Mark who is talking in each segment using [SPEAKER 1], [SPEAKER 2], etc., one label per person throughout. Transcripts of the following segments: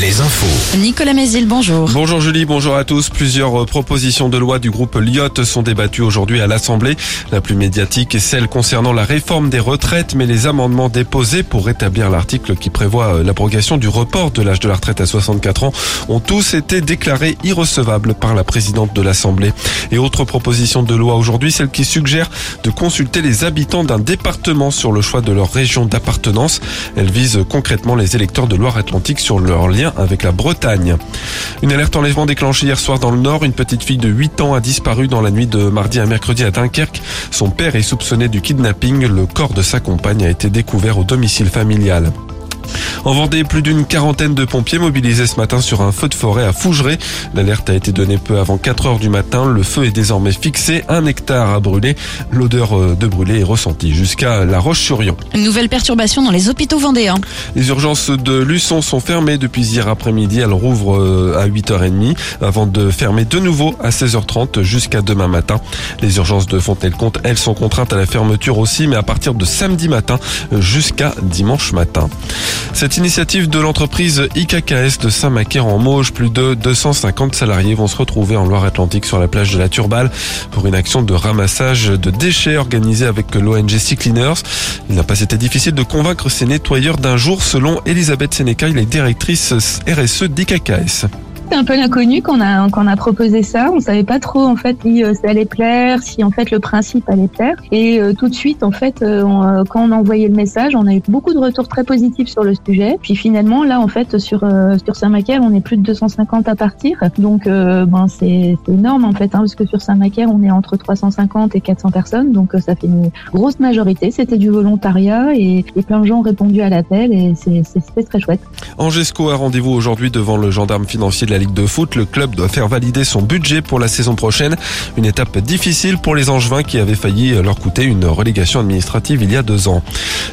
[SPEAKER 1] les infos.
[SPEAKER 2] Nicolas Mézil, bonjour.
[SPEAKER 3] Bonjour Julie, bonjour à tous. Plusieurs euh, propositions de loi du groupe Lyotte sont débattues aujourd'hui à l'Assemblée. La plus médiatique est celle concernant la réforme des retraites, mais les amendements déposés pour rétablir l'article qui prévoit euh, l'abrogation du report de l'âge de la retraite à 64 ans ont tous été déclarés irrecevables par la présidente de l'Assemblée. Et autre proposition de loi aujourd'hui, celle qui suggère de consulter les habitants d'un département sur le choix de leur région d'appartenance. Elle vise concrètement les électeurs de Loire-Atlantique sur leur lien avec la Bretagne. Une alerte enlèvement déclenchée hier soir dans le Nord. Une petite fille de 8 ans a disparu dans la nuit de mardi à mercredi à Dunkerque. Son père est soupçonné du kidnapping. Le corps de sa compagne a été découvert au domicile familial. En Vendée, plus d'une quarantaine de pompiers mobilisés ce matin sur un feu de forêt à Fougeray. L'alerte a été donnée peu avant 4 heures du matin. Le feu est désormais fixé. Un hectare a brûlé. L'odeur euh, de brûlé est ressentie jusqu'à La Roche-sur-Yon.
[SPEAKER 2] Nouvelle perturbation dans les hôpitaux vendéens.
[SPEAKER 3] Les urgences de Luçon sont fermées depuis hier après-midi. Elles rouvrent euh, à 8h30 avant de fermer de nouveau à 16h30 jusqu'à demain matin. Les urgences de Fontenay-le-Comte, elles sont contraintes à la fermeture aussi, mais à partir de samedi matin jusqu'à dimanche matin. Cette initiative de l'entreprise IKKS de Saint-Macaire en Mauges, plus de 250 salariés vont se retrouver en Loire-Atlantique sur la plage de la Turballe pour une action de ramassage de déchets organisée avec l'ONG Sea Cleaners. Il n'a pas été difficile de convaincre ces nettoyeurs d'un jour selon Elisabeth Sénéca, elle est directrice RSE d'IKKS.
[SPEAKER 4] C'est un peu l'inconnu qu'on a qu'on a proposé ça. On savait pas trop en fait si euh, ça allait plaire, si en fait le principe allait plaire. Et euh, tout de suite en fait, euh, quand on a envoyé le message, on a eu beaucoup de retours très positifs sur le sujet. Puis finalement là en fait sur sur Saint-Macaire, on est plus de 250 à partir. Donc ben c'est énorme en fait, hein, parce que sur Saint-Macaire, on est entre 350 et 400 personnes. Donc ça fait une grosse majorité. C'était du volontariat et, et, plein de gens ont répondu à l'appel et c'est très chouette.
[SPEAKER 3] Angesco a rendez-vous aujourd'hui devant le gendarme financier de la Ligue de foot. Le club doit faire valider son budget pour la saison prochaine. Une étape difficile pour les Angevins qui avaient failli leur coûter une relégation administrative il y a deux ans.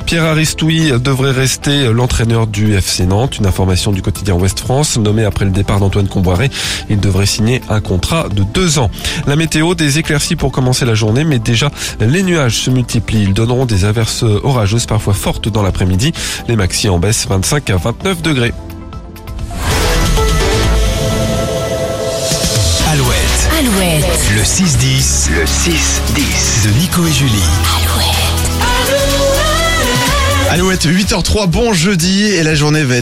[SPEAKER 3] Pierre Aristoui devrait rester l'entraîneur du FC Nantes. Une information du quotidien Ouest France. Nommé après le départ d'Antoine Comboiré, il devrait signer un contrat de deux ans. La météo, des éclaircies pour commencer la journée, mais déjà les nuages se multiplient. Ils donneront des averses orageuses parfois fortes dans l'après-midi. Les maxi en baisse 25 à 29 degrés.
[SPEAKER 1] Alouette.
[SPEAKER 2] Alouette.
[SPEAKER 1] Le 6-10. Le 6-10. De Nico et Julie.
[SPEAKER 2] Alouette.
[SPEAKER 5] Alouette, 8h03, bon jeudi et la journée va être